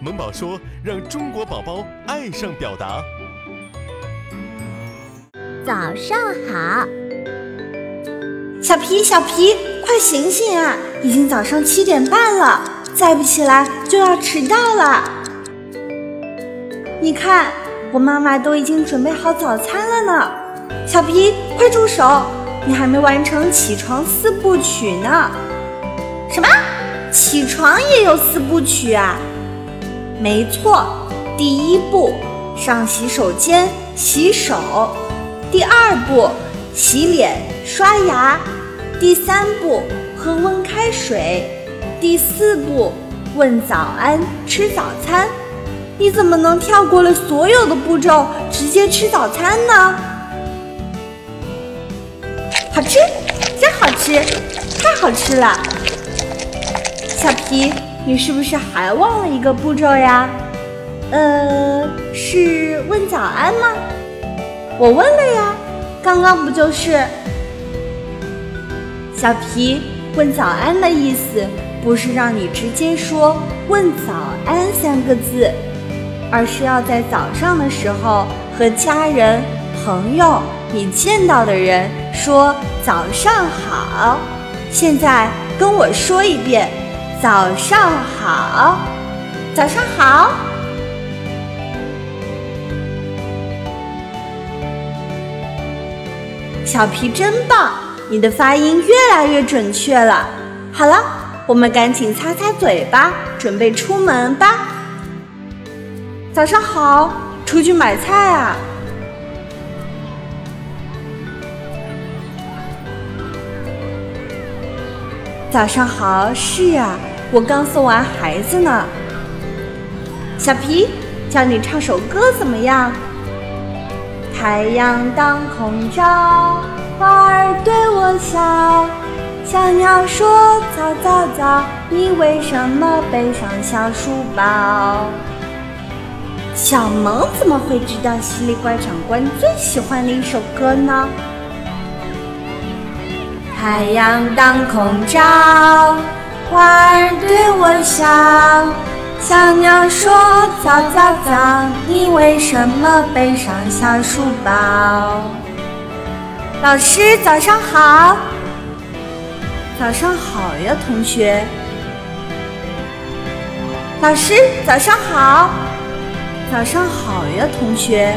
萌宝说：“让中国宝宝爱上表达。”早上好，小皮，小皮，快醒醒啊！已经早上七点半了，再不起来就要迟到了。你看，我妈妈都已经准备好早餐了呢。小皮，快住手！你还没完成起床四部曲呢。什么？起床也有四部曲啊？没错，第一步上洗手间洗手，第二步洗脸刷牙，第三步喝温开水，第四步问早安吃早餐。你怎么能跳过了所有的步骤直接吃早餐呢？好吃，真好吃，太好吃了！小皮，你是不是还忘了一个步骤呀？呃，是问早安吗？我问了呀，刚刚不就是？小皮，问早安的意思不是让你直接说“问早安”三个字，而是要在早上的时候和家人、朋友。你见到的人说早上好，现在跟我说一遍，早上好，早上好。小皮真棒，你的发音越来越准确了。好了，我们赶紧擦擦嘴巴，准备出门吧。早上好，出去买菜啊。早上好，是啊，我刚送完孩子呢。小皮，教你唱首歌怎么样？太阳当空照，花儿对我笑，小鸟说早早早，你为什么背上小书包？小萌怎么会知道西里怪长官最喜欢的一首歌呢？太阳当空照，花儿对我笑，小鸟说早早早，你为什么背上小书包？老师早上好，早上好呀，同学。老师早上好，早上好呀，同学。